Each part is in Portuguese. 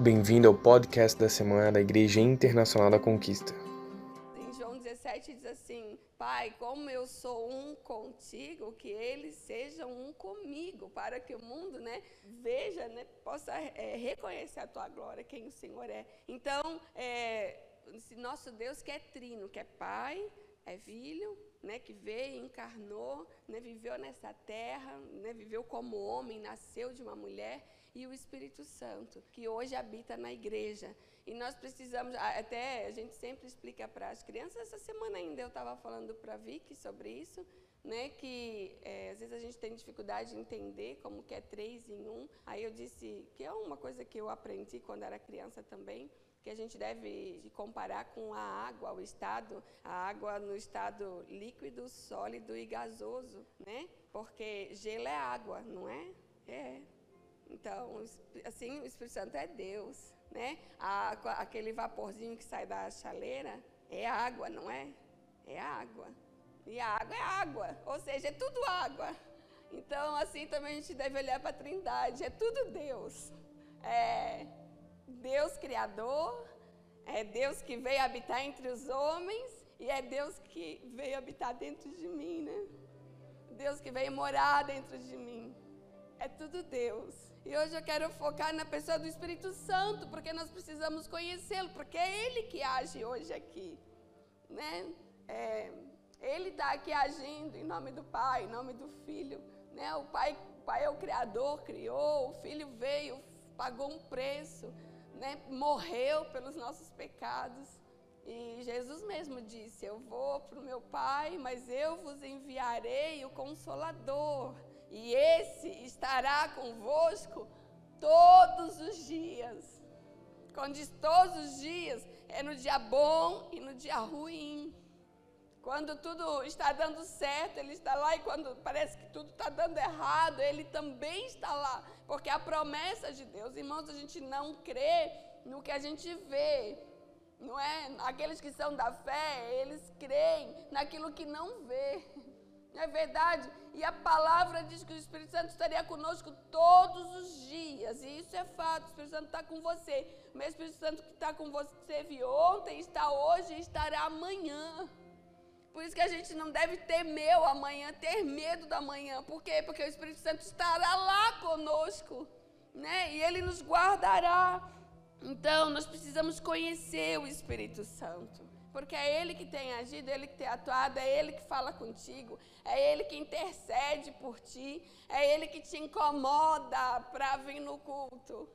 Bem-vindo ao podcast da semana da Igreja Internacional da Conquista. Em João 17 diz assim: Pai, como eu sou um contigo, que eles sejam um comigo, para que o mundo né, veja, né, possa é, reconhecer a tua glória, quem o Senhor é. Então, é, nosso Deus que é trino, que é Pai, é Filho, né, que veio, encarnou, né, viveu nessa terra, né, viveu como homem, nasceu de uma mulher e o Espírito Santo, que hoje habita na igreja. E nós precisamos, até a gente sempre explica para as crianças, essa semana ainda eu estava falando para a Vicky sobre isso, né, que é, às vezes a gente tem dificuldade de entender como que é três em um. Aí eu disse que é uma coisa que eu aprendi quando era criança também, que a gente deve comparar com a água, o estado, a água no estado líquido, sólido e gasoso, né? Porque gelo é água, não é? É. Então, assim, o Espírito Santo é Deus, né? A, aquele vaporzinho que sai da chaleira é água, não é? É água. E a água é água, ou seja, é tudo água. Então, assim também a gente deve olhar para a Trindade, é tudo Deus. É Deus Criador, é Deus que veio habitar entre os homens e é Deus que veio habitar dentro de mim, né? Deus que veio morar dentro de mim. É tudo Deus. E hoje eu quero focar na pessoa do Espírito Santo, porque nós precisamos conhecê-lo, porque é Ele que age hoje aqui. Né? É, ele está aqui agindo em nome do Pai, em nome do Filho. Né? O, pai, o Pai é o Criador, criou, o Filho veio, pagou um preço, né? morreu pelos nossos pecados. E Jesus mesmo disse: Eu vou para o meu Pai, mas eu vos enviarei o Consolador e esse estará convosco todos os dias. Quando diz todos os dias, é no dia bom e no dia ruim. Quando tudo está dando certo, Ele está lá, e quando parece que tudo está dando errado, Ele também está lá. Porque a promessa de Deus, irmãos, a gente não crê no que a gente vê, não é? Aqueles que são da fé, eles creem naquilo que não vê. Não é verdade? E a palavra diz que o Espírito Santo estaria conosco todos os dias. E isso é fato. O Espírito Santo está com você. O mesmo Espírito Santo que está com você viu ontem, está hoje e estará amanhã. Por isso que a gente não deve temer o amanhã, ter medo da manhã. Por quê? Porque o Espírito Santo estará lá conosco. Né? E ele nos guardará. Então, nós precisamos conhecer o Espírito Santo porque é Ele que tem agido, é Ele que tem atuado, é Ele que fala contigo, é Ele que intercede por ti, é Ele que te incomoda para vir no culto.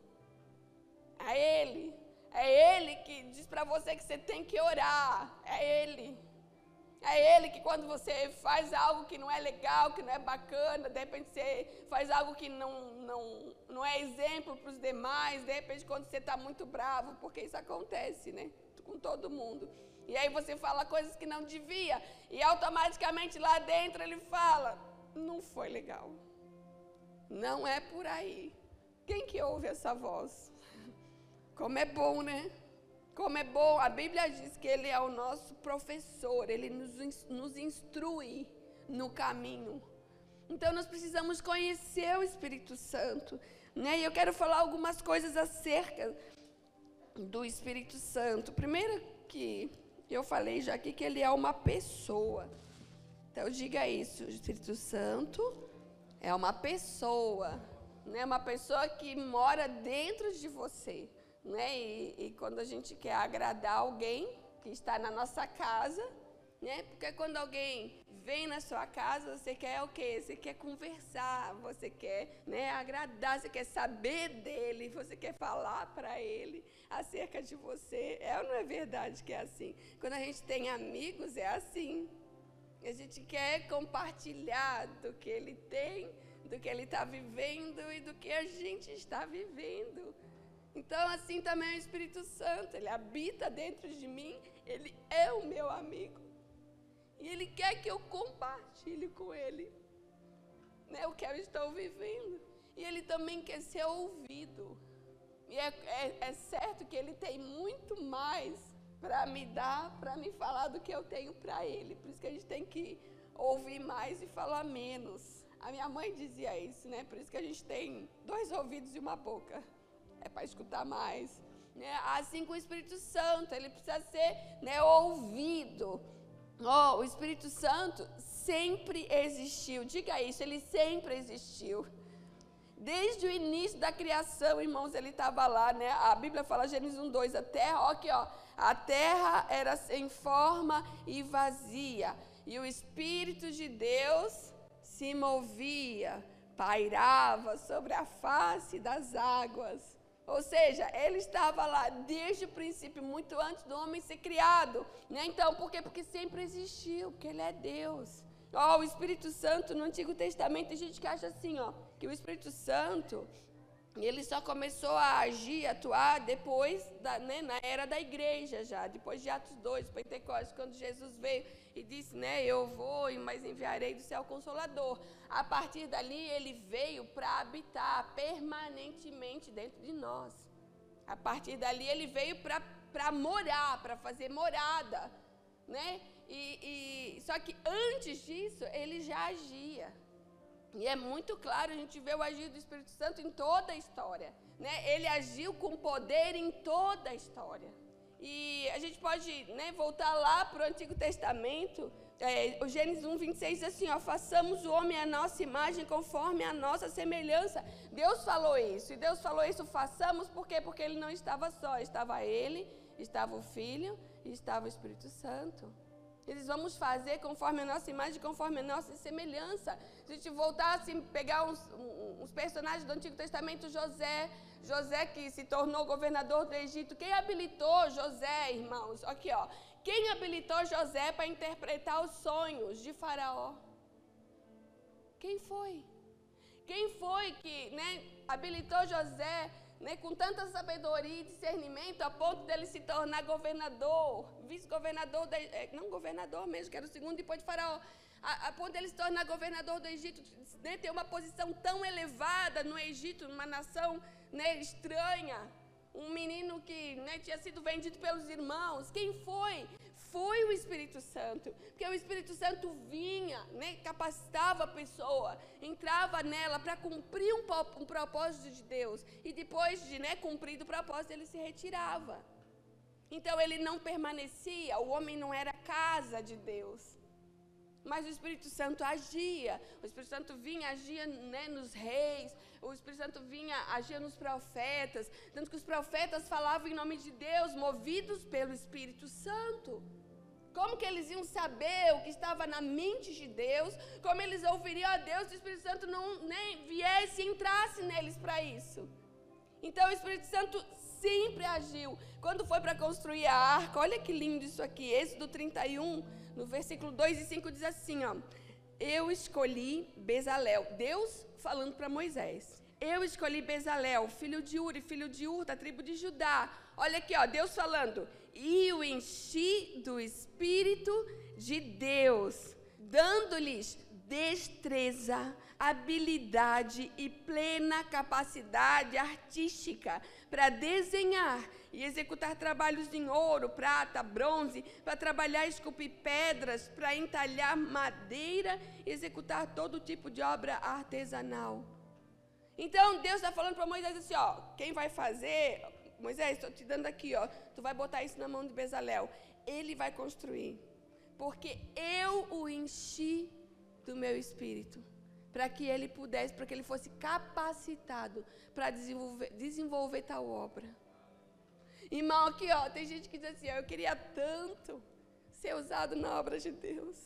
É Ele. É Ele que diz para você que você tem que orar. É Ele. É Ele que quando você faz algo que não é legal, que não é bacana, de repente você faz algo que não, não, não é exemplo para os demais, de repente quando você está muito bravo, porque isso acontece, né? Com todo mundo. E aí você fala coisas que não devia. E automaticamente lá dentro ele fala: não foi legal. Não é por aí. Quem que ouve essa voz? Como é bom, né? Como é bom. A Bíblia diz que ele é o nosso professor, ele nos, nos instrui no caminho. Então nós precisamos conhecer o Espírito Santo. Né? E eu quero falar algumas coisas acerca do Espírito Santo. Primeiro que eu falei já aqui que ele é uma pessoa. Então diga isso, o Espírito Santo é uma pessoa, né? Uma pessoa que mora dentro de você, né? E, e quando a gente quer agradar alguém que está na nossa casa, né? Porque quando alguém vem na sua casa, você quer o quê? Você quer conversar, você quer né, agradar, você quer saber dele, você quer falar para ele acerca de você. É ou não é verdade que é assim? Quando a gente tem amigos, é assim. A gente quer compartilhar do que ele tem, do que ele está vivendo e do que a gente está vivendo. Então, assim também é o Espírito Santo, ele habita dentro de mim, ele é o meu amigo. E Ele quer que eu compartilhe com Ele né, o que eu estou vivendo. E Ele também quer ser ouvido. E é, é, é certo que Ele tem muito mais para me dar, para me falar do que eu tenho para Ele. Por isso que a gente tem que ouvir mais e falar menos. A minha mãe dizia isso, né? Por isso que a gente tem dois ouvidos e uma boca. é para escutar mais. Né? Assim com o Espírito Santo, ele precisa ser né, ouvido. Oh, o Espírito Santo sempre existiu. Diga isso, ele sempre existiu. Desde o início da criação, irmãos, ele estava lá, né? A Bíblia fala, Gênesis 1, 2, a terra, ó, aqui, ó. A terra era sem forma e vazia, e o Espírito de Deus se movia, pairava sobre a face das águas. Ou seja, ele estava lá desde o princípio, muito antes do homem ser criado. Né? Então, por quê? Porque sempre existiu, porque ele é Deus. Ó, o Espírito Santo no Antigo Testamento, tem gente que acha assim, ó, que o Espírito Santo ele só começou a agir, atuar depois, da, né, na era da igreja já, depois de Atos 2, Pentecostes, quando Jesus veio e disse, né, eu vou, mas enviarei do céu Consolador. A partir dali, ele veio para habitar permanentemente dentro de nós. A partir dali, ele veio para morar, para fazer morada, né? E, e, só que antes disso, ele já agia. E é muito claro, a gente vê o agir do Espírito Santo em toda a história. Né? Ele agiu com poder em toda a história. E a gente pode né, voltar lá para o Antigo Testamento. É, o Gênesis 1, 26 diz assim: ó, façamos o homem a nossa imagem conforme a nossa semelhança. Deus falou isso. E Deus falou isso, façamos por quê? Porque ele não estava só. Estava ele, estava o Filho e estava o Espírito Santo. Eles vamos fazer conforme a nossa imagem, conforme a nossa semelhança. Se a gente voltar assim, pegar uns, uns personagens do Antigo Testamento, José, José que se tornou governador do Egito. Quem habilitou José, irmãos? Aqui, ó. Quem habilitou José para interpretar os sonhos de Faraó? Quem foi? Quem foi que né, habilitou José né, com tanta sabedoria e discernimento, a ponto dele se tornar governador, vice-governador, é, não governador mesmo, que era o segundo depois de Faraó, a, a ponto dele se tornar governador do Egito, né, ter uma posição tão elevada no Egito, numa nação né, estranha, um menino que né, tinha sido vendido pelos irmãos. Quem foi? Foi o Espírito Santo. Porque o Espírito Santo vinha, né, capacitava a pessoa, entrava nela para cumprir um, um, propósito de Deus. E depois de né, cumprir o propósito, ele se retirava. Então ele não permanecia, o homem não era casa de Deus. Mas o Espírito Santo agia, o Espírito Santo vinha, agia né, nos reis, o Espírito Santo vinha, agia nos profetas, tanto que os profetas falavam em nome de Deus, movidos pelo Espírito Santo. Como que eles iam saber o que estava na mente de Deus? Como eles ouviriam a Deus se o Espírito Santo não nem viesse e entrasse neles para isso? Então o Espírito Santo sempre agiu. Quando foi para construir a arca, olha que lindo isso aqui, Êxodo 31, no versículo 2 e 5 diz assim, ó: Eu escolhi Bezalel. Deus falando para Moisés. Eu escolhi Bezalel, filho de Uri, filho de Ur, da tribo de Judá. Olha aqui, ó, Deus falando. E o enchi do Espírito de Deus, dando-lhes destreza, habilidade e plena capacidade artística para desenhar e executar trabalhos em ouro, prata, bronze, para trabalhar esculpir pedras, para entalhar madeira executar todo tipo de obra artesanal. Então Deus está falando para Moisés assim: ó, quem vai fazer, Moisés, estou te dando aqui, ó, tu vai botar isso na mão de Bezalel. Ele vai construir, porque eu o enchi do meu espírito, para que ele pudesse, para que ele fosse capacitado para desenvolver, desenvolver tal obra. Irmão, aqui ó, tem gente que diz assim, ó, eu queria tanto ser usado na obra de Deus.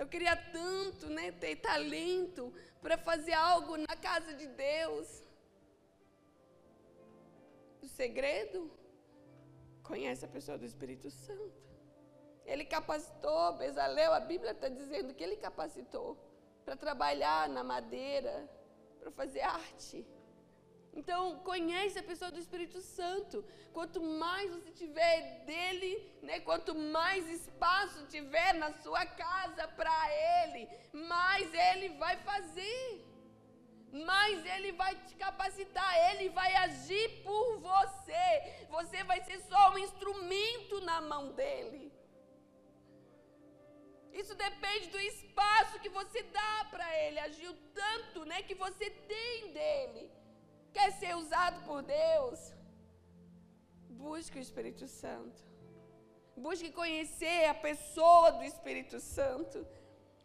Eu queria tanto, né, ter talento para fazer algo na casa de Deus. O segredo? Conhece a pessoa do Espírito Santo. Ele capacitou Bezalel, a Bíblia está dizendo que ele capacitou para trabalhar na madeira, para fazer arte. Então, conhece a pessoa do Espírito Santo. Quanto mais você tiver dele, né, quanto mais espaço tiver na sua casa para ele, mais ele vai fazer. Mais ele vai te capacitar, ele vai agir por você. Você vai ser só um instrumento na mão dele. Isso depende do espaço que você dá para ele agir, o tanto, né, que você tem dele. Quer ser usado por Deus? Busque o Espírito Santo. Busque conhecer a pessoa do Espírito Santo.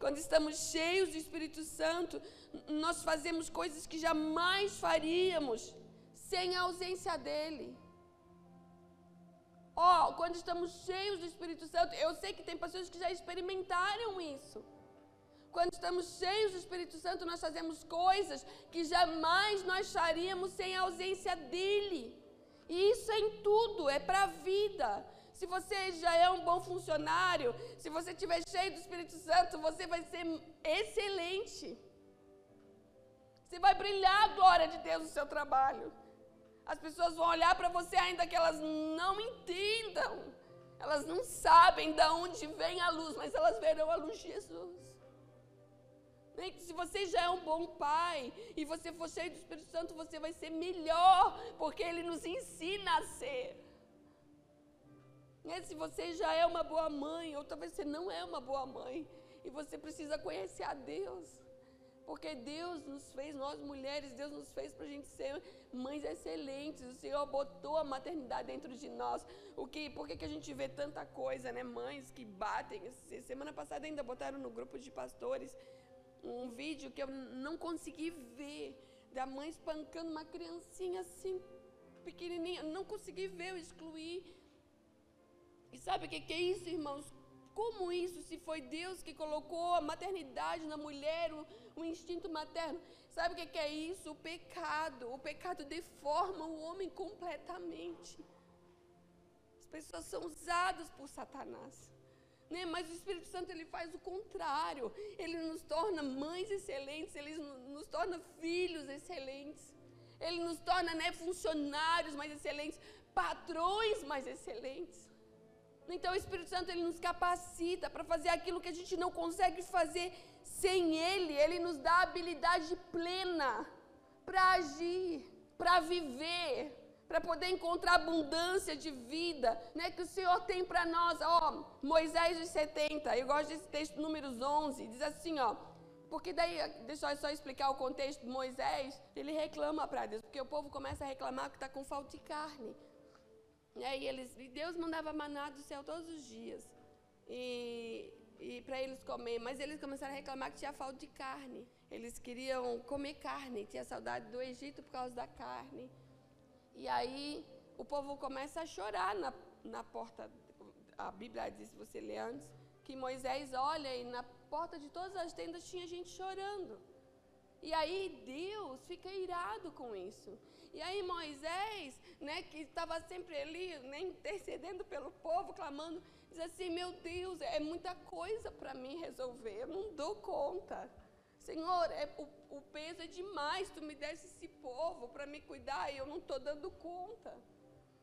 Quando estamos cheios do Espírito Santo, nós fazemos coisas que jamais faríamos sem a ausência dele. Ó, oh, quando estamos cheios do Espírito Santo, eu sei que tem pessoas que já experimentaram isso. Quando estamos cheios do Espírito Santo, nós fazemos coisas que jamais nós faríamos sem a ausência dele. E isso é em tudo, é para a vida. Se você já é um bom funcionário, se você estiver cheio do Espírito Santo, você vai ser excelente. Você vai brilhar a glória de Deus no seu trabalho. As pessoas vão olhar para você ainda que elas não entendam. Elas não sabem de onde vem a luz, mas elas verão a luz de Jesus. Se você já é um bom pai e você for cheio do Espírito Santo, você vai ser melhor, porque ele nos ensina a ser. E se você já é uma boa mãe, ou talvez você não é uma boa mãe, e você precisa conhecer a Deus. Porque Deus nos fez, nós mulheres, Deus nos fez para a gente ser mães excelentes. O Senhor botou a maternidade dentro de nós. O que, por que, que a gente vê tanta coisa, né? Mães que batem. Semana passada ainda botaram no grupo de pastores um vídeo que eu não consegui ver da mãe espancando uma criancinha assim, pequenininha. Não consegui ver, eu excluí. E sabe o que, que é isso, irmãos? Como isso, se foi Deus que colocou a maternidade na mulher, o, o instinto materno? Sabe o que, que é isso? O pecado. O pecado deforma o homem completamente. As pessoas são usadas por Satanás. Né? Mas o Espírito Santo ele faz o contrário. Ele nos torna mães excelentes, ele nos torna filhos excelentes. Ele nos torna né, funcionários mais excelentes, patrões mais excelentes. Então o Espírito Santo ele nos capacita para fazer aquilo que a gente não consegue fazer sem ele. Ele nos dá habilidade plena para agir, para viver, para poder encontrar abundância de vida, né, que o Senhor tem para nós. Ó, Moisés de 70, eu gosto desse texto números 11, diz assim, ó, porque daí, deixa eu só explicar o contexto Moisés, ele reclama para Deus, porque o povo começa a reclamar que está com falta de carne. E aí eles, e Deus mandava maná do céu todos os dias. E, e para eles comer, mas eles começaram a reclamar que tinha falta de carne. Eles queriam comer carne, tinha saudade do Egito por causa da carne. E aí o povo começa a chorar na, na porta. A Bíblia diz, se você lê antes, que Moisés olha e na porta de todas as tendas tinha gente chorando. E aí Deus fica irado com isso. E aí Moisés, né, que estava sempre ali, né, intercedendo pelo povo, clamando, diz assim: Meu Deus, é muita coisa para mim resolver, eu não dou conta. Senhor, é, o, o peso é demais, tu me desse esse povo para me cuidar e eu não estou dando conta.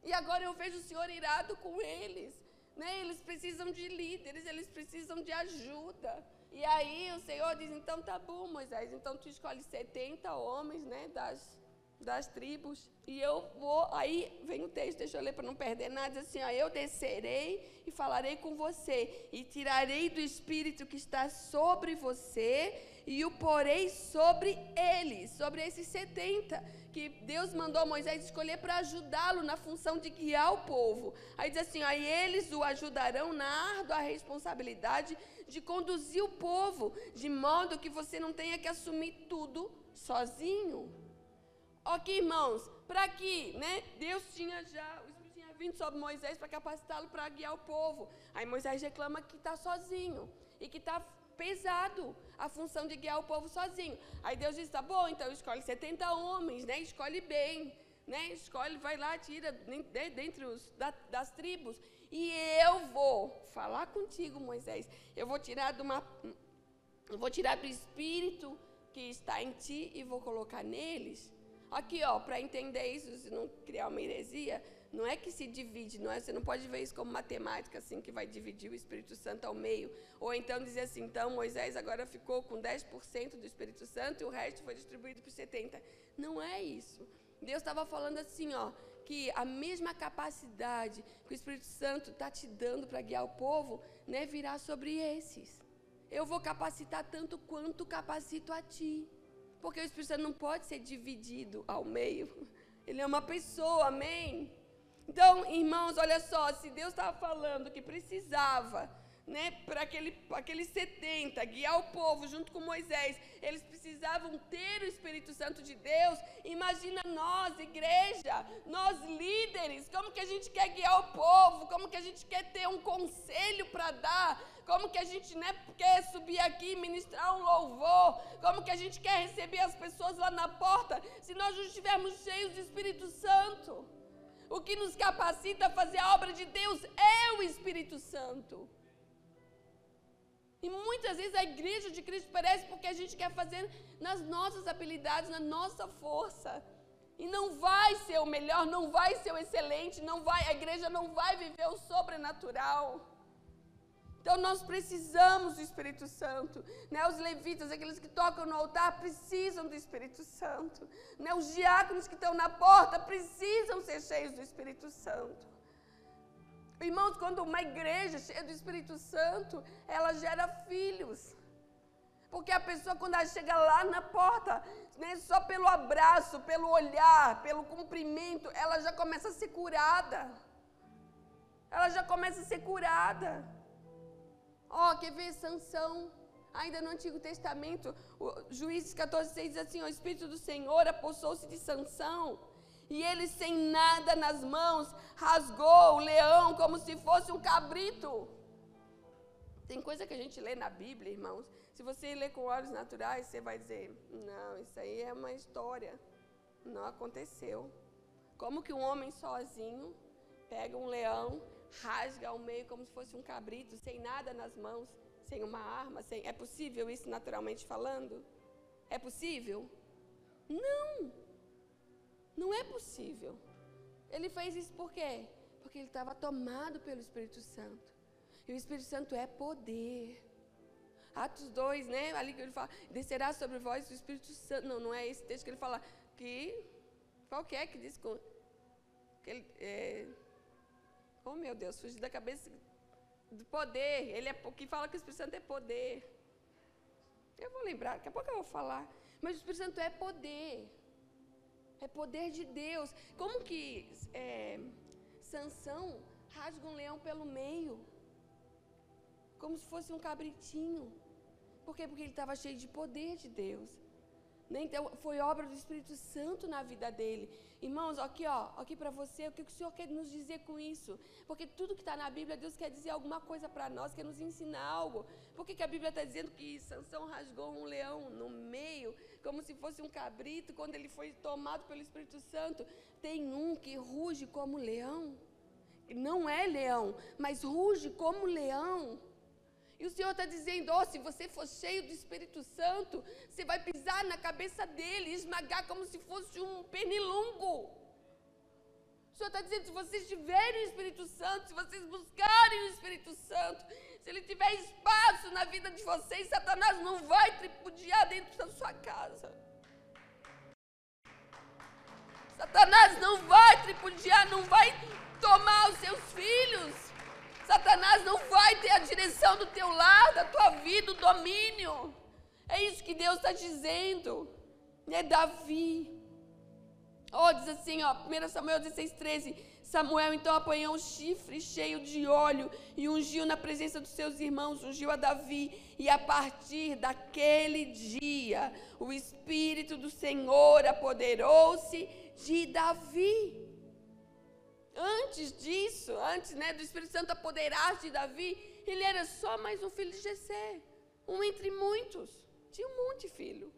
E agora eu vejo o Senhor irado com eles. Né? Eles precisam de líderes, eles precisam de ajuda. E aí o Senhor diz: então tá bom, Moisés, então tu escolhe 70 homens né, das das tribos. E eu vou, aí vem o texto, deixa eu ler para não perder nada, diz assim, ó, eu descerei e falarei com você, e tirarei do espírito que está sobre você, e o porei sobre eles, sobre esses 70, que Deus mandou Moisés escolher para ajudá-lo na função de guiar o povo. Aí diz assim, aí eles o ajudarão na árdua responsabilidade de conduzir o povo, de modo que você não tenha que assumir tudo sozinho. Ok, irmãos, para que, né? Deus tinha já, vindo sobre Moisés para capacitá-lo para guiar o povo. Aí Moisés reclama que está sozinho e que está pesado a função de guiar o povo sozinho. Aí Deus diz: tá bom, então escolhe 70 homens, né? Escolhe bem, né? Escolhe, vai lá, tira dentre os da, das tribos. E eu vou falar contigo, Moisés. Eu vou tirar de uma, eu vou tirar do espírito que está em ti e vou colocar neles Aqui, ó, para entender isso, se não criar uma heresia, não é que se divide, não é, você não pode ver isso como matemática, assim, que vai dividir o Espírito Santo ao meio. Ou então dizer assim, então Moisés agora ficou com 10% do Espírito Santo e o resto foi distribuído por 70%. Não é isso. Deus estava falando assim, ó, que a mesma capacidade que o Espírito Santo está te dando para guiar o povo, né, virá sobre esses. Eu vou capacitar tanto quanto capacito a ti. Porque o Espírito Santo não pode ser dividido ao meio. Ele é uma pessoa, amém? Então, irmãos, olha só, se Deus estava falando que precisava né, para aquele, aqueles 70, guiar o povo junto com Moisés, eles precisavam ter o Espírito Santo de Deus. Imagina nós, igreja, nós líderes, como que a gente quer guiar o povo, como que a gente quer ter um conselho para dar, como que a gente né, quer subir aqui e ministrar um louvor, como que a gente quer receber as pessoas lá na porta, se nós não estivermos cheios do Espírito Santo. O que nos capacita a fazer a obra de Deus é o Espírito Santo. E muitas vezes a igreja de Cristo parece porque a gente quer fazer nas nossas habilidades, na nossa força. E não vai ser o melhor, não vai ser o excelente, não vai, a igreja não vai viver o sobrenatural. Então nós precisamos do Espírito Santo. Né? Os levitas, aqueles que tocam no altar, precisam do Espírito Santo. Né? Os diáconos que estão na porta precisam ser cheios do Espírito Santo. Irmãos, quando uma igreja cheia do Espírito Santo, ela gera filhos. Porque a pessoa, quando ela chega lá na porta, né, só pelo abraço, pelo olhar, pelo cumprimento, ela já começa a ser curada. Ela já começa a ser curada. Ó, oh, quer ver Sansão? Ainda no Antigo Testamento, Juízes 14, 6 diz assim: O Espírito do Senhor apossou-se de Sansão e ele, sem nada nas mãos, rasgou o leão como se fosse um cabrito. Tem coisa que a gente lê na Bíblia, irmãos. Se você lê com olhos naturais, você vai dizer: não, isso aí é uma história. Não aconteceu. Como que um homem sozinho pega um leão, rasga ao meio como se fosse um cabrito, sem nada nas mãos, sem uma arma? Sem... É possível isso naturalmente falando? É possível? Não! Não é possível. Ele fez isso por quê? Porque ele estava tomado pelo Espírito Santo. E o Espírito Santo é poder. Atos 2, né? Ali que ele fala, descerá sobre vós o Espírito Santo. Não, não é esse texto que ele fala que. Qual que é que diz. Que ele, é, oh meu Deus, fugiu da cabeça do poder. Ele é que fala que o Espírito Santo é poder. Eu vou lembrar, daqui a pouco eu vou falar. Mas o Espírito Santo é poder. É poder de Deus. Como que é, Sansão rasga um leão pelo meio? Como se fosse um cabritinho. Por quê? Porque ele estava cheio de poder de Deus. Né? Então, foi obra do Espírito Santo na vida dele. Irmãos, aqui, ó, aqui para você, o que o Senhor quer nos dizer com isso? Porque tudo que está na Bíblia, Deus quer dizer alguma coisa para nós, quer nos ensinar algo. Por que, que a Bíblia está dizendo que Sansão rasgou um leão no meio, como se fosse um cabrito, quando ele foi tomado pelo Espírito Santo? Tem um que ruge como leão. Não é leão, mas ruge como leão. E o Senhor está dizendo: oh, se você for cheio do Espírito Santo, você vai pisar na cabeça dele, esmagar como se fosse um pernilongo. O Senhor está dizendo: se vocês tiverem o Espírito Santo, se vocês buscarem o Espírito Santo, se ele tiver espaço na vida de vocês, Satanás não vai tripudiar dentro da sua casa. Satanás não vai tripudiar, não vai tomar os seus filhos. Satanás não vai ter a direção do teu lado, da tua vida, o domínio. É isso que Deus está dizendo. É Davi. Oh, diz assim, ó, 1 Samuel 16, 13. Samuel então apanhou um chifre cheio de óleo e ungiu na presença dos seus irmãos, ungiu a Davi. E a partir daquele dia, o Espírito do Senhor apoderou-se de Davi. Antes disso, antes né, do Espírito Santo apoderar-se de Davi, ele era só mais um filho de Jessé, um entre muitos. Tinha um monte de filho.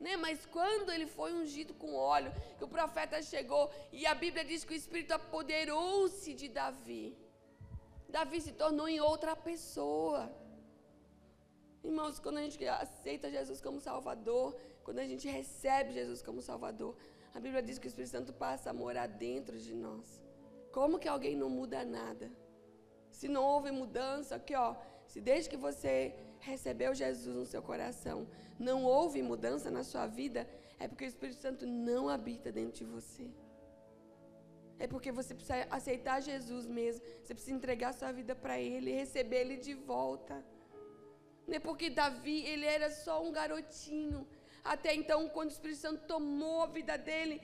Né? Mas quando ele foi ungido com óleo, que o profeta chegou, e a Bíblia diz que o Espírito apoderou-se de Davi. Davi se tornou em outra pessoa. Irmãos, quando a gente aceita Jesus como Salvador, quando a gente recebe Jesus como Salvador, a Bíblia diz que o Espírito Santo passa a morar dentro de nós. Como que alguém não muda nada? Se não houve mudança, aqui ó, se desde que você recebeu Jesus no seu coração, não houve mudança na sua vida, é porque o Espírito Santo não habita dentro de você. É porque você precisa aceitar Jesus mesmo. Você precisa entregar sua vida para Ele e receber Ele de volta. Não é porque Davi, ele era só um garotinho. Até então, quando o Espírito Santo tomou a vida dele.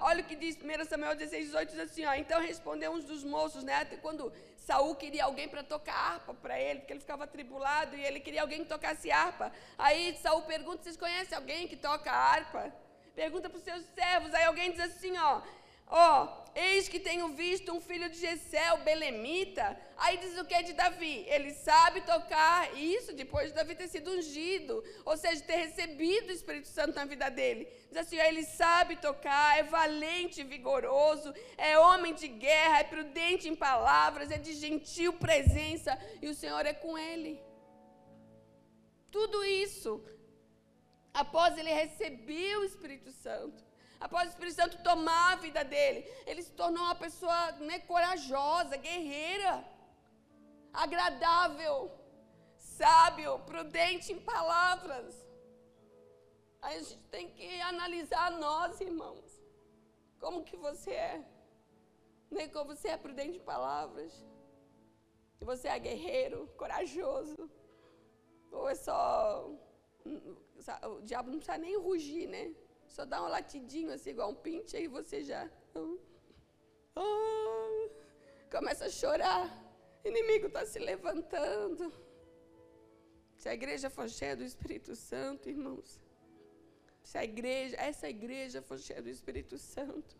Olha o que diz 1 Samuel 16, 18, diz assim, ó, então respondeu uns dos moços, né, quando Saul queria alguém para tocar harpa para ele, porque ele ficava tribulado e ele queria alguém que tocasse harpa. Aí Saul pergunta: vocês conhecem alguém que toca harpa? Pergunta para os seus servos. Aí alguém diz assim: ó, ó, eis que tenho visto um filho de o belemita. Aí diz o que é de Davi? Ele sabe tocar isso depois de Davi ter sido ungido, ou seja, ter recebido o Espírito Santo na vida dele. Diz assim: ele sabe tocar, é valente e vigoroso, é homem de guerra, é prudente em palavras, é de gentil presença, e o Senhor é com ele. Tudo isso, após ele receber o Espírito Santo, após o Espírito Santo tomar a vida dele, ele se tornou uma pessoa né, corajosa, guerreira, agradável, sábio, prudente em palavras. Aí a gente tem que analisar nós, irmãos. Como que você é? Nem como você é prudente em palavras? Você é guerreiro, corajoso? Ou é só. Hum, o diabo não precisa nem rugir, né? Só dá um latidinho assim, igual um pinte, aí você já. Oh, começa a chorar. O inimigo está se levantando. Se a igreja for cheia do Espírito Santo, irmãos. Se a igreja, essa igreja for cheia do Espírito Santo.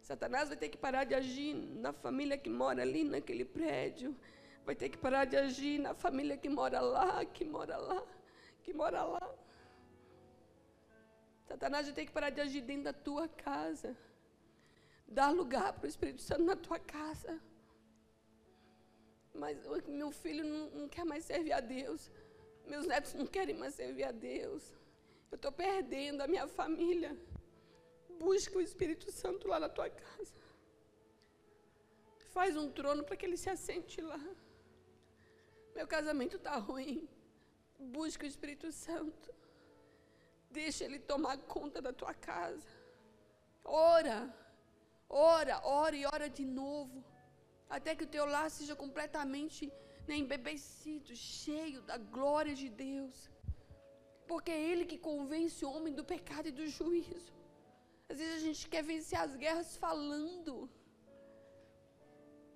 Satanás vai ter que parar de agir na família que mora ali naquele prédio. Vai ter que parar de agir na família que mora lá, que mora lá, que mora lá. Satanás tem que parar de agir dentro da tua casa. Dar lugar para o Espírito Santo na tua casa. Mas meu filho não, não quer mais servir a Deus. Meus netos não querem mais servir a Deus. Eu estou perdendo a minha família. Busca o Espírito Santo lá na tua casa. Faz um trono para que ele se assente lá. Meu casamento está ruim. Busca o Espírito Santo. Deixa Ele tomar conta da tua casa. Ora, ora, ora e ora de novo. Até que o teu lar seja completamente né, embebecido, cheio da glória de Deus. Porque é Ele que convence o homem do pecado e do juízo. Às vezes a gente quer vencer as guerras falando.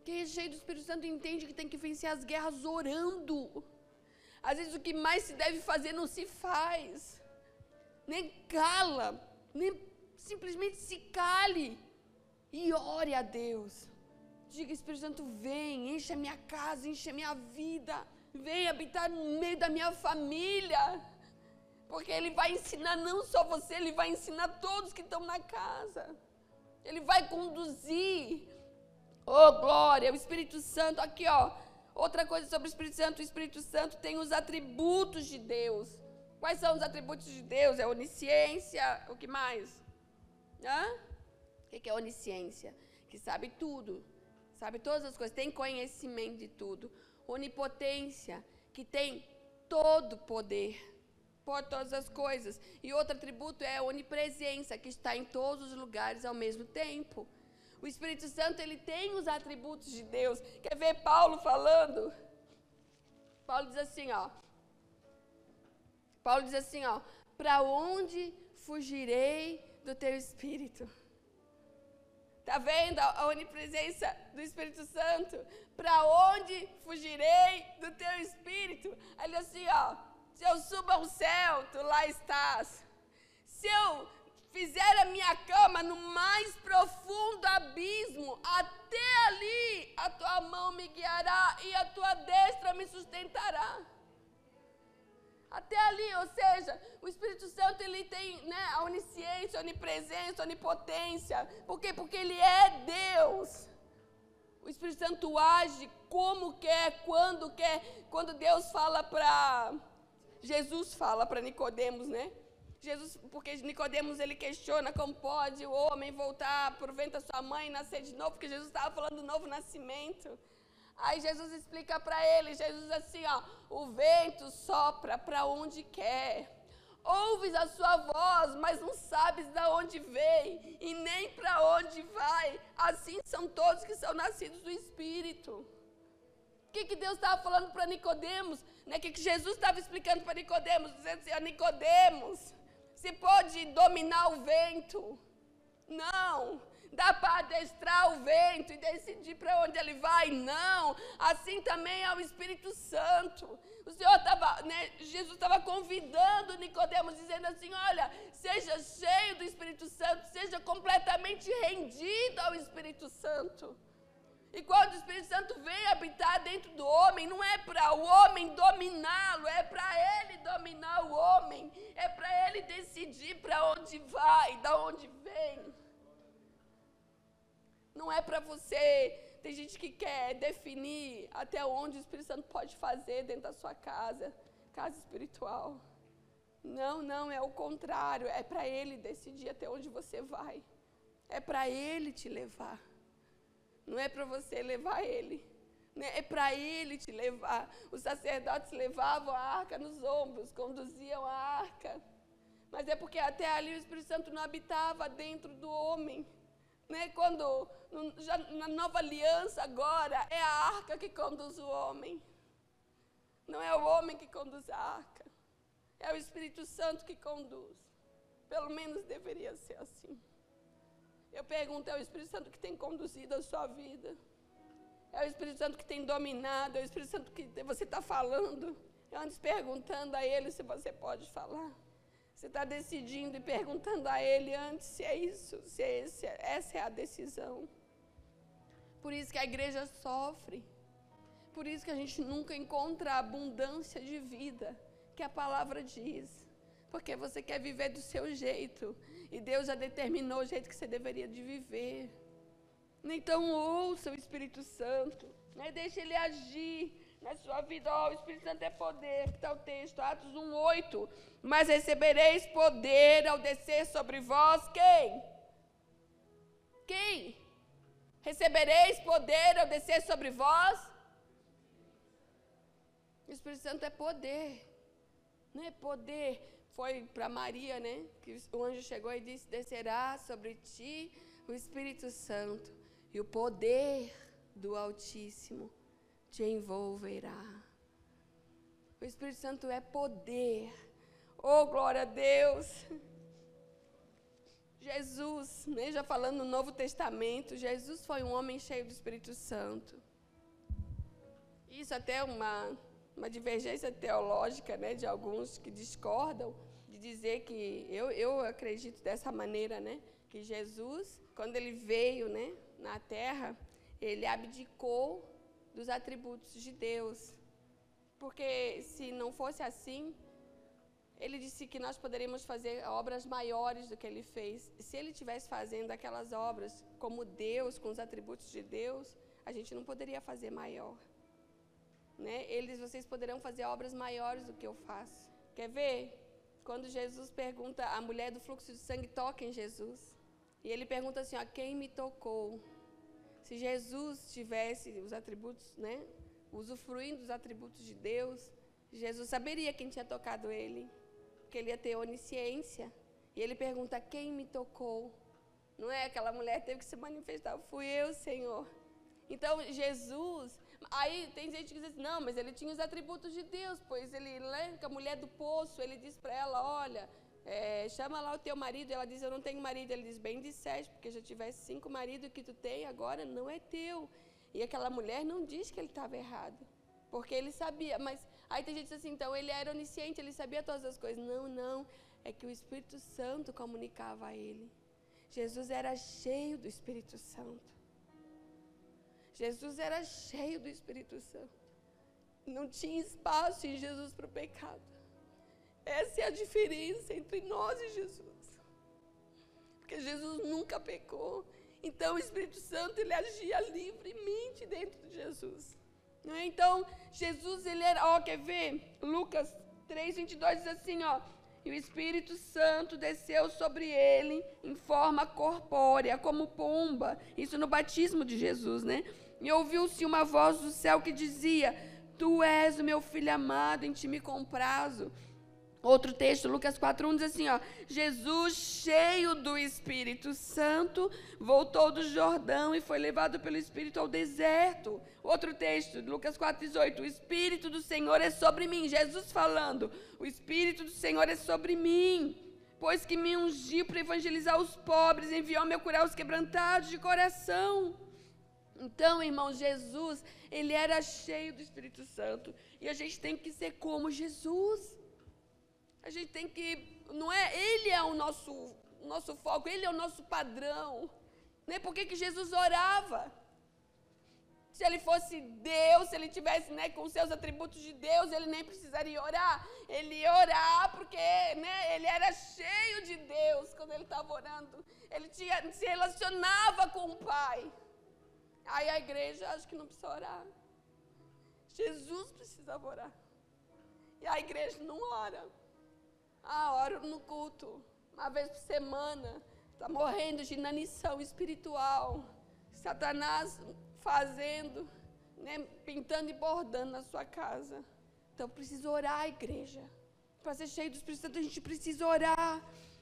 Quem é cheio do Espírito Santo entende que tem que vencer as guerras orando. Às vezes o que mais se deve fazer não se faz nem cala, nem simplesmente se cale e ore a Deus. Diga, Espírito Santo, vem, enche a minha casa, enche a minha vida, vem habitar no meio da minha família. Porque Ele vai ensinar não só você, Ele vai ensinar todos que estão na casa. Ele vai conduzir. Oh, glória, o Espírito Santo, aqui ó. Outra coisa sobre o Espírito Santo, o Espírito Santo tem os atributos de Deus. Quais são os atributos de Deus? É onisciência, o que mais? Hã? O que é onisciência? Que sabe tudo, sabe todas as coisas, tem conhecimento de tudo. Onipotência, que tem todo poder, por todas as coisas. E outro atributo é onipresença, que está em todos os lugares ao mesmo tempo. O Espírito Santo, ele tem os atributos de Deus. Quer ver Paulo falando? Paulo diz assim, ó, Paulo diz assim, ó, para onde fugirei do teu espírito? Tá vendo a onipresença do Espírito Santo? Para onde fugirei do teu espírito? Ele diz assim, ó, se eu subo ao céu, tu lá estás. Se eu fizer a minha cama no mais profundo abismo, até ali a tua mão me guiará e a tua destra me sustentará. Até ali, ou seja, o Espírito Santo ele tem né, a onisciência, a onipresença, a onipotência. Por quê? Porque ele é Deus. O Espírito Santo age como quer, quando quer. Quando Deus fala para Jesus fala para Nicodemos, né? Jesus, porque Nicodemos ele questiona como pode o homem voltar para o ventre da sua mãe e nascer de novo, porque Jesus estava falando do novo nascimento. Aí Jesus explica para ele, Jesus assim, ó, o vento sopra para onde quer. Ouves a sua voz, mas não sabes de onde vem e nem para onde vai. Assim são todos que são nascidos do Espírito. O que, que Deus estava falando para Nicodemos? Né? O que, que Jesus estava explicando para Nicodemos? Dizendo assim, Nicodemos, se pode dominar o vento. Não. Dá para adestrar o vento e decidir para onde ele vai? Não. Assim também é o Espírito Santo. O Senhor estava, né, Jesus estava convidando Nicodemos, dizendo assim: olha, seja cheio do Espírito Santo, seja completamente rendido ao Espírito Santo. E quando o Espírito Santo vem habitar dentro do homem, não é para o homem dominá-lo, é para ele dominar o homem, é para ele decidir para onde vai, da onde vem. Não é para você. Tem gente que quer definir até onde o Espírito Santo pode fazer dentro da sua casa, casa espiritual. Não, não, é o contrário. É para ele decidir até onde você vai. É para ele te levar. Não é para você levar ele. Né? É para ele te levar. Os sacerdotes levavam a arca nos ombros, conduziam a arca. Mas é porque até ali o Espírito Santo não habitava dentro do homem. Né? Quando já na nova aliança agora é a arca que conduz o homem. Não é o homem que conduz a arca. É o Espírito Santo que conduz. Pelo menos deveria ser assim. Eu pergunto, é o Espírito Santo que tem conduzido a sua vida? É o Espírito Santo que tem dominado? É o Espírito Santo que você está falando? Antes perguntando a Ele se você pode falar. Você está decidindo e perguntando a Ele antes se é isso, se é esse, essa é a decisão. Por isso que a igreja sofre. Por isso que a gente nunca encontra a abundância de vida que a palavra diz. Porque você quer viver do seu jeito. E Deus já determinou o jeito que você deveria de viver. Então ouça o Espírito Santo. Né? Deixe ele agir na sua vida. Oh, o Espírito Santo é poder. Que está o texto? Atos 1, 8. Mas recebereis poder ao descer sobre vós quem? Quem? Recebereis poder ao descer sobre vós? O Espírito Santo é poder. Não é poder foi para Maria, né? Que o anjo chegou e disse: Descerá sobre ti o Espírito Santo, e o poder do Altíssimo te envolverá. O Espírito Santo é poder. Oh, glória a Deus! Jesus, né, já falando no Novo Testamento, Jesus foi um homem cheio do Espírito Santo. Isso até é uma, uma divergência teológica né, de alguns que discordam, dizer que eu, eu acredito dessa maneira, né? Que Jesus, quando ele veio, né, na terra, ele abdicou dos atributos de Deus. Porque se não fosse assim, ele disse que nós poderíamos fazer obras maiores do que ele fez. Se ele estivesse fazendo aquelas obras como Deus, com os atributos de Deus, a gente não poderia fazer maior. Né? Eles, vocês poderão fazer obras maiores do que eu faço. Quer ver? Quando Jesus pergunta, a mulher do fluxo de sangue toca em Jesus. E ele pergunta assim: a quem me tocou? Se Jesus tivesse os atributos, né? Usufruindo dos atributos de Deus, Jesus saberia quem tinha tocado ele. Porque ele ia ter onisciência. E ele pergunta: quem me tocou? Não é? Aquela mulher teve que se manifestar. Fui eu, Senhor. Então, Jesus Aí tem gente que diz assim, não, mas ele tinha os atributos de Deus, pois ele, né, a mulher do poço, ele diz para ela, olha, é, chama lá o teu marido, ela diz, eu não tenho marido, ele diz, bem disseste, porque já tivesse cinco maridos que tu tem, agora não é teu. E aquela mulher não diz que ele estava errado, porque ele sabia, mas aí tem gente que diz assim, então ele era onisciente, ele sabia todas as coisas. Não, não, é que o Espírito Santo comunicava a ele. Jesus era cheio do Espírito Santo. Jesus era cheio do Espírito Santo. Não tinha espaço em Jesus para o pecado. Essa é a diferença entre nós e Jesus. Porque Jesus nunca pecou. Então o Espírito Santo ele agia livremente dentro de Jesus. É? Então, Jesus ele era, ó, quer ver? Lucas 3:22 diz assim, ó: "E o Espírito Santo desceu sobre ele em forma corpórea, como pomba". Isso no batismo de Jesus, né? E ouviu-se uma voz do céu que dizia: Tu és o meu filho amado, em ti me comprazo. Outro texto, Lucas 4:1 diz assim, ó: Jesus, cheio do Espírito Santo, voltou do Jordão e foi levado pelo Espírito ao deserto. Outro texto, Lucas 4:18: O Espírito do Senhor é sobre mim. Jesus falando: O Espírito do Senhor é sobre mim pois que me ungiu para evangelizar os pobres, enviou-me a curar os quebrantados de coração. Então, irmão, Jesus, ele era cheio do Espírito Santo. E a gente tem que ser como Jesus. A gente tem que, não é, ele é o nosso, nosso foco, ele é o nosso padrão. Né? Por que, que Jesus orava? Se ele fosse Deus, se ele tivesse né, com seus atributos de Deus, ele nem precisaria orar. Ele ia orar porque né, ele era cheio de Deus quando ele estava orando. Ele tinha, se relacionava com o Pai. Aí a igreja acho que não precisa orar. Jesus precisava orar. E a igreja não ora. Ah, ora no culto. Uma vez por semana. Está morrendo de inanição espiritual. Satanás fazendo, né, pintando e bordando na sua casa. Então precisa orar, igreja. Para ser cheio do Espírito Santo, a gente precisa orar.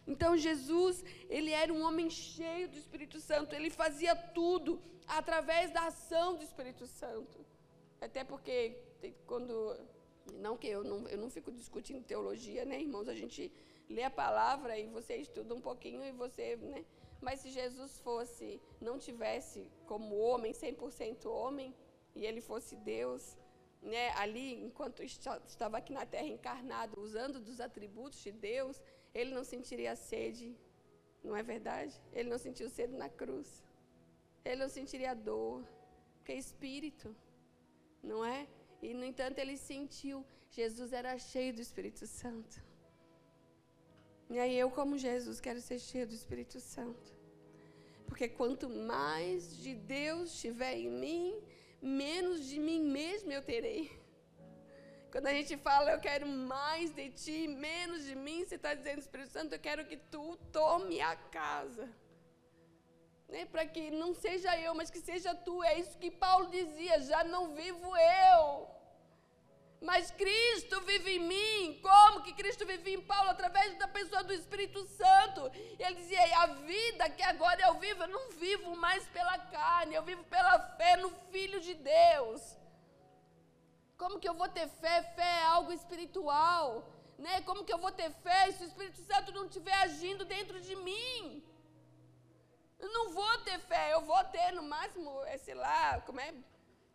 Então Jesus, ele era um homem cheio do Espírito Santo, ele fazia tudo através da ação do Espírito Santo. Até porque quando não que eu não, eu não fico discutindo teologia, né, irmãos? A gente lê a palavra e você estuda um pouquinho e você, né, mas se Jesus fosse, não tivesse como homem, 100% homem, e ele fosse Deus, né, ali, enquanto estava aqui na terra encarnado, usando dos atributos de Deus, ele não sentiria sede, não é verdade? Ele não sentiu sede na cruz. Ele não sentiria dor, porque é espírito, não é? E, no entanto, ele sentiu. Jesus era cheio do Espírito Santo. E aí eu, como Jesus, quero ser cheio do Espírito Santo. Porque quanto mais de Deus estiver em mim, menos de mim mesmo eu terei. Quando a gente fala, eu quero mais de ti, menos de mim, você está dizendo, Espírito Santo, eu quero que tu tome a casa. Né? Para que não seja eu, mas que seja tu. É isso que Paulo dizia: já não vivo eu mas Cristo vive em mim. Como que Cristo vive em Paulo? Através da pessoa do Espírito Santo. E ele dizia: a vida que agora eu vivo, eu não vivo mais pela carne, eu vivo pela fé no Filho de Deus. Como que eu vou ter fé? Fé é algo espiritual. Né? Como que eu vou ter fé se o Espírito Santo não estiver agindo dentro de mim? Eu não vou ter fé, eu vou ter no máximo, é, sei lá, como é?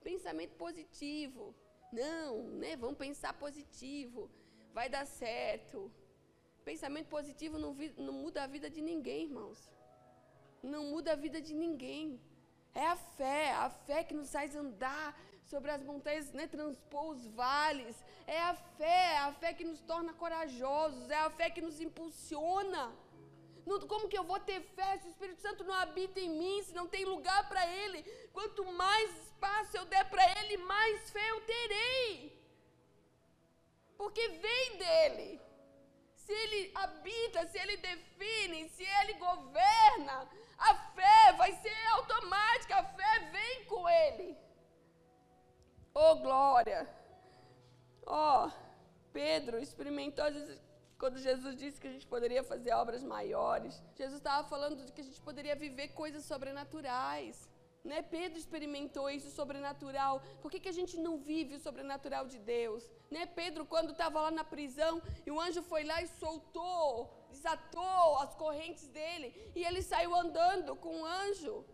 Pensamento positivo. Não, né? Vamos pensar positivo. Vai dar certo. Pensamento positivo não, não muda a vida de ninguém, irmãos. Não muda a vida de ninguém. É a fé, a fé que nos faz andar sobre as montanhas, né, transpor os vales. É a fé, a fé que nos torna corajosos, é a fé que nos impulsiona. Como que eu vou ter fé se o Espírito Santo não habita em mim, se não tem lugar para Ele? Quanto mais espaço eu der para Ele, mais fé eu terei. Porque vem dele. Se Ele habita, se Ele define, se Ele governa, a fé vai ser automática, a fé vem com Ele. Oh, glória! Ó, oh, Pedro experimentou, vezes, quando Jesus disse que a gente poderia fazer obras maiores, Jesus estava falando de que a gente poderia viver coisas sobrenaturais. Né? Pedro experimentou isso sobrenatural. Por que, que a gente não vive o sobrenatural de Deus? Né? Pedro, quando estava lá na prisão, e o anjo foi lá e soltou, desatou as correntes dele, e ele saiu andando com o anjo,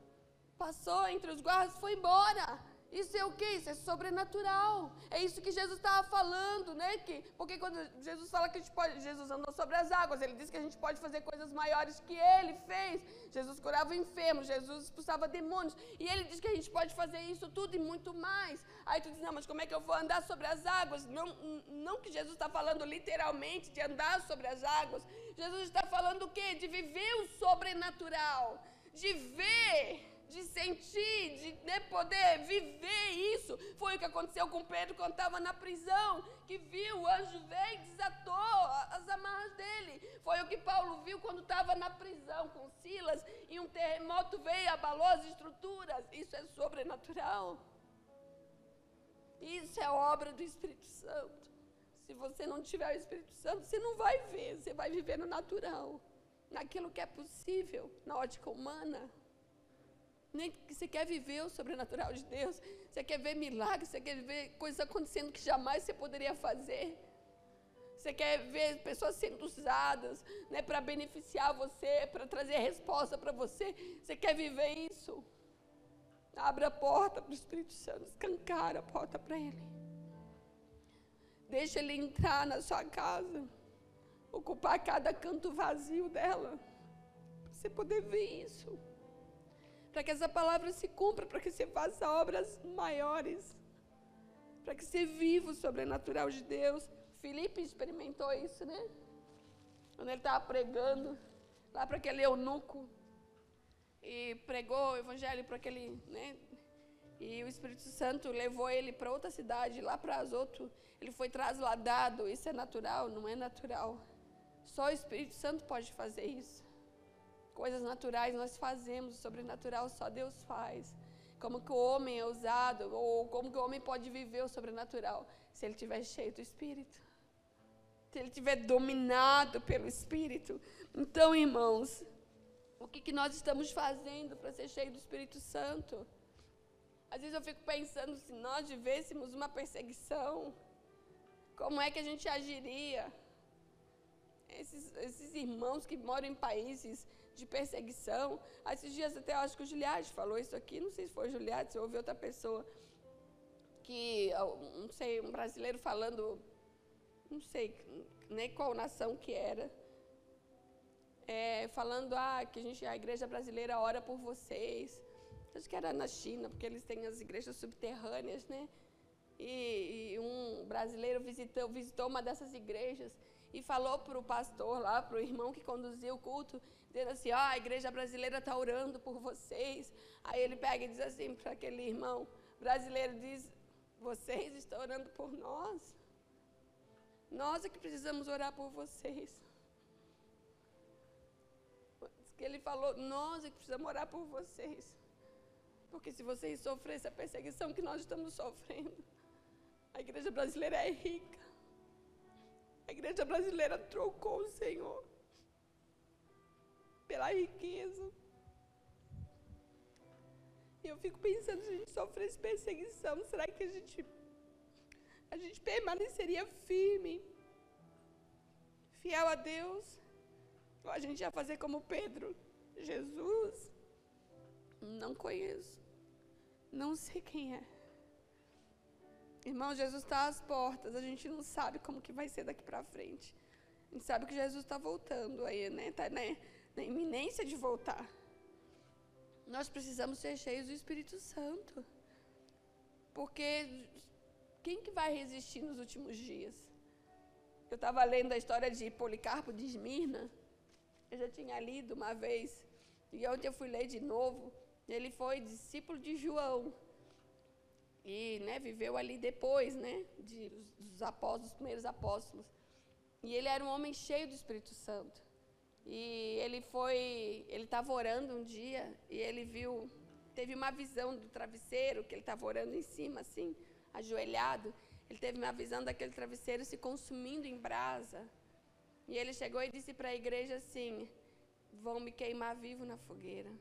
passou entre os guardas, foi embora. Isso é o que? Isso é sobrenatural. É isso que Jesus estava falando, né? Que, porque quando Jesus fala que a gente pode, Jesus andou sobre as águas, ele disse que a gente pode fazer coisas maiores que ele fez. Jesus curava enfermos, Jesus expulsava demônios. E ele diz que a gente pode fazer isso tudo e muito mais. Aí tu diz, não, mas como é que eu vou andar sobre as águas? Não, não que Jesus está falando literalmente de andar sobre as águas. Jesus está falando o quê? De viver o sobrenatural. De ver de sentir, de né, poder viver isso. Foi o que aconteceu com Pedro quando estava na prisão, que viu, o anjo veio e desatou as amarras dele. Foi o que Paulo viu quando estava na prisão com Silas e um terremoto veio e abalou as estruturas. Isso é sobrenatural. Isso é obra do Espírito Santo. Se você não tiver o Espírito Santo, você não vai ver, você vai viver no natural, naquilo que é possível, na ótica humana. Nem que você quer viver o sobrenatural de Deus, você quer ver milagres, você quer ver coisas acontecendo que jamais você poderia fazer. Você quer ver pessoas sendo usadas né, para beneficiar você, para trazer resposta para você. Você quer viver isso? Abra a porta para o Espírito Santo, escancara a porta para Ele. Deixa Ele entrar na sua casa, ocupar cada canto vazio dela, para você poder ver isso. Para que essa palavra se cumpra, para que você faça obras maiores, para que você viva o sobrenatural de Deus. Filipe experimentou isso, né? Quando ele estava pregando lá para aquele eunuco e pregou o evangelho para aquele, né? E o Espírito Santo levou ele para outra cidade, lá para outras. Ele foi trasladado. Isso é natural? Não é natural. Só o Espírito Santo pode fazer isso. Coisas naturais nós fazemos, sobrenatural só Deus faz. Como que o homem é usado, ou como que o homem pode viver o sobrenatural, se ele estiver cheio do Espírito. Se ele estiver dominado pelo Espírito. Então, irmãos, o que, que nós estamos fazendo para ser cheio do Espírito Santo? Às vezes eu fico pensando, se nós vivêssemos uma perseguição, como é que a gente agiria? Esses, esses irmãos que moram em países de perseguição. Esses dias até acho que o Juliade falou isso aqui, não sei se foi o Juliade, se houve outra pessoa, que, não sei, um brasileiro falando, não sei nem qual nação que era, é, falando ah, que a, gente, a igreja brasileira ora por vocês. Acho que era na China, porque eles têm as igrejas subterrâneas, né? E, e um brasileiro visitou, visitou uma dessas igrejas e falou para o pastor lá, para o irmão que conduzia o culto, dizendo assim: ó, a igreja brasileira está orando por vocês. Aí ele pega e diz assim para aquele irmão brasileiro: diz, vocês estão orando por nós? Nós é que precisamos orar por vocês. Que ele falou: nós é que precisamos orar por vocês. Porque se vocês sofressem a perseguição que nós estamos sofrendo, a igreja brasileira é rica. A igreja brasileira trocou o Senhor pela riqueza. E eu fico pensando, se a gente sofresse perseguição, será que a gente, a gente permaneceria firme, fiel a Deus? Ou a gente ia fazer como Pedro? Jesus, não conheço, não sei quem é. Irmão, Jesus está às portas, a gente não sabe como que vai ser daqui para frente. A gente sabe que Jesus está voltando aí, né? Está né? Na iminência de voltar. Nós precisamos ser cheios do Espírito Santo. Porque quem que vai resistir nos últimos dias? Eu estava lendo a história de Policarpo de Esmirna. Eu já tinha lido uma vez. E ontem eu fui ler de novo. Ele foi discípulo de João. E né, viveu ali depois né, de, dos apóstolos, dos primeiros apóstolos. E ele era um homem cheio do Espírito Santo. E ele foi, ele estava orando um dia e ele viu, teve uma visão do travesseiro que ele estava orando em cima, assim, ajoelhado. Ele teve uma visão daquele travesseiro se consumindo em brasa. E ele chegou e disse para a igreja assim: vão me queimar vivo na fogueira.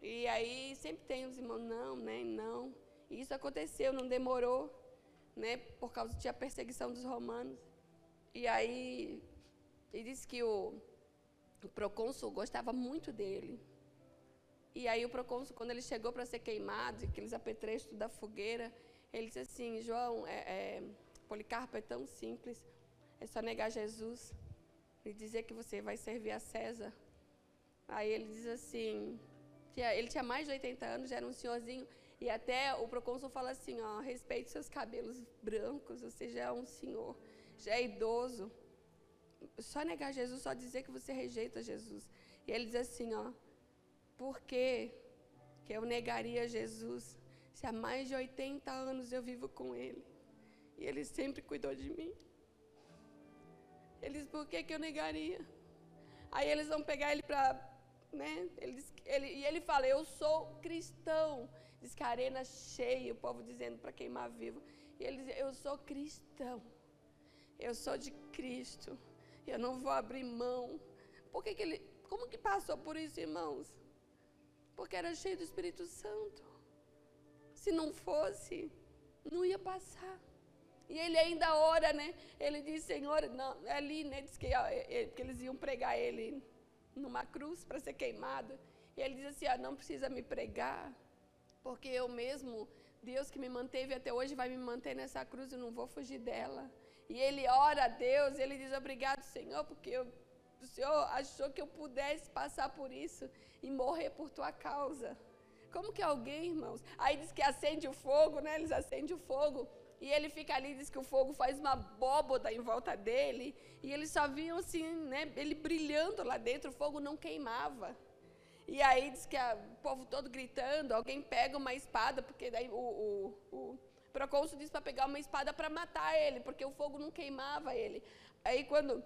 E aí sempre tem os irmãos, não, né, não. E isso aconteceu, não demorou, né, por causa de a perseguição dos romanos. E aí ele disse que o o procônsul gostava muito dele. E aí o procônsul, quando ele chegou para ser queimado, aqueles apetrechos da fogueira, ele disse assim, João, é, é, Policarpo é tão simples, é só negar Jesus e dizer que você vai servir a César. Aí ele diz assim, ele tinha mais de 80 anos, já era um senhorzinho, e até o procônsul fala assim, ó, respeite seus cabelos brancos, você já é um senhor, já é idoso só negar Jesus, só dizer que você rejeita Jesus. E ele diz assim, ó, por que que eu negaria Jesus se há mais de 80 anos eu vivo com ele? E ele sempre cuidou de mim. Eles, por que que eu negaria? Aí eles vão pegar ele para, né? Ele, ele, e ele fala, eu sou cristão. Diz que a arena cheia, o povo dizendo para queimar vivo. E ele diz, eu sou cristão. Eu sou de Cristo eu não vou abrir mão. Por que, que ele, como que passou por isso, irmãos? Porque era cheio do Espírito Santo. Se não fosse, não ia passar. E ele ainda ora, né? Ele diz, Senhor, não, é ali, né? Diz que, ó, que eles iam pregar ele numa cruz para ser queimado. E ele diz assim: ó, não precisa me pregar, porque eu mesmo, Deus que me manteve até hoje, vai me manter nessa cruz, eu não vou fugir dela. E ele ora a Deus, ele diz: Obrigado, Senhor, porque eu, o Senhor achou que eu pudesse passar por isso e morrer por tua causa. Como que alguém, irmãos? Aí diz que acende o fogo, né? Eles acendem o fogo. E ele fica ali, diz que o fogo faz uma abóboda em volta dele. E eles só viam assim, né? Ele brilhando lá dentro, o fogo não queimava. E aí diz que a, o povo todo gritando, alguém pega uma espada, porque daí o, o, o procônsul diz para pegar uma espada para matar ele, porque o fogo não queimava ele. Aí quando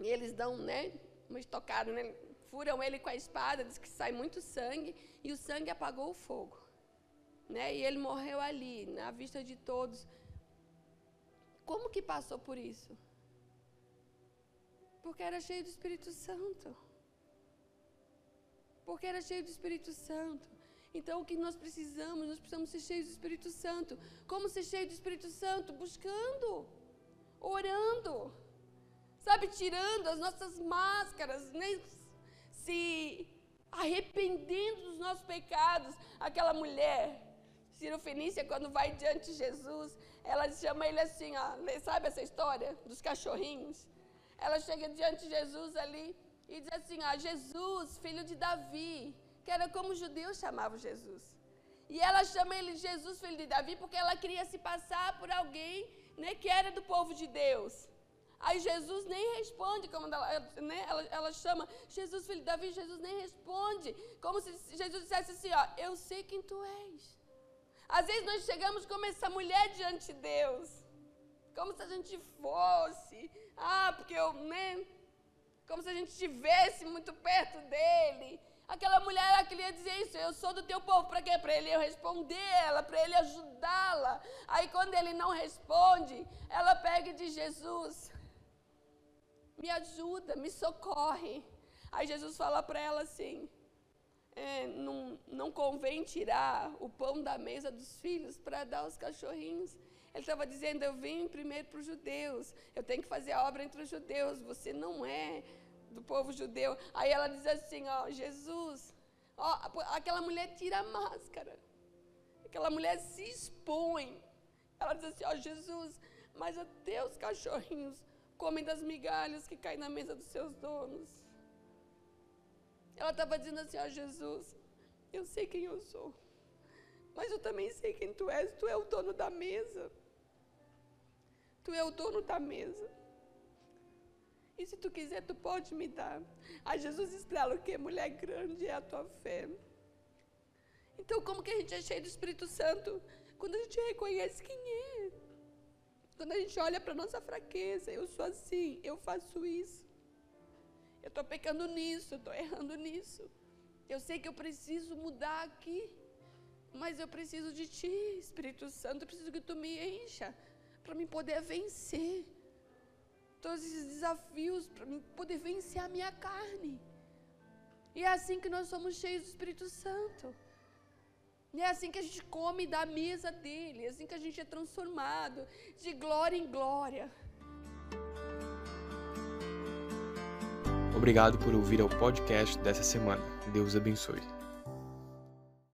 eles dão, né, uma estocada, né, furam ele com a espada, diz que sai muito sangue, e o sangue apagou o fogo. Né? E ele morreu ali, na vista de todos. Como que passou por isso? Porque era cheio do Espírito Santo. Porque era cheio do Espírito Santo. Então, o que nós precisamos? Nós precisamos ser cheios do Espírito Santo. Como ser cheio do Espírito Santo? Buscando, orando, sabe, tirando as nossas máscaras, né? se arrependendo dos nossos pecados. Aquela mulher, Ciro Fenícia, quando vai diante de Jesus, ela chama ele assim, ó, sabe essa história dos cachorrinhos? Ela chega diante de Jesus ali e diz assim: ó, Jesus, filho de Davi, que era como os judeus chamavam Jesus. E ela chama ele Jesus, filho de Davi, porque ela queria se passar por alguém né, que era do povo de Deus. Aí Jesus nem responde, como ela, né, ela, ela chama Jesus, filho de Davi, Jesus nem responde. Como se Jesus dissesse assim: ó, Eu sei quem tu és. Às vezes nós chegamos como essa mulher diante de Deus, como se a gente fosse, ah, porque eu, né? Como se a gente estivesse muito perto dele. Aquela mulher ela queria dizer isso, eu sou do teu povo, para quê? Para ele responder ela, para ele ajudá-la. Aí quando ele não responde, ela pega e diz: Jesus, me ajuda, me socorre. Aí Jesus fala para ela assim: é, não, não convém tirar o pão da mesa dos filhos para dar aos cachorrinhos. Ele estava dizendo: Eu vim primeiro para os judeus, eu tenho que fazer a obra entre os judeus, você não é do povo judeu. Aí ela diz assim: Ó, Jesus, ó, aquela mulher tira a máscara, aquela mulher se expõe. Ela diz assim: Ó, Jesus, mas até os cachorrinhos comem das migalhas que caem na mesa dos seus donos. Ela estava dizendo assim: Ó, Jesus, eu sei quem eu sou, mas eu também sei quem tu és, tu é o dono da mesa. Tu é o dono da mesa. E se tu quiser, tu pode me dar. Aí Jesus diz para ela o que? Mulher grande é a tua fé. Então, como que a gente é cheio do Espírito Santo? Quando a gente reconhece quem é. Quando a gente olha para nossa fraqueza, eu sou assim, eu faço isso. Eu estou pecando nisso, eu estou errando nisso. Eu sei que eu preciso mudar aqui. Mas eu preciso de Ti, Espírito Santo. Eu preciso que Tu me encha para me poder vencer todos esses desafios, para poder vencer a minha carne. E é assim que nós somos cheios do Espírito Santo. E é assim que a gente come da mesa dele, é assim que a gente é transformado de glória em glória. Obrigado por ouvir o podcast dessa semana. Deus abençoe.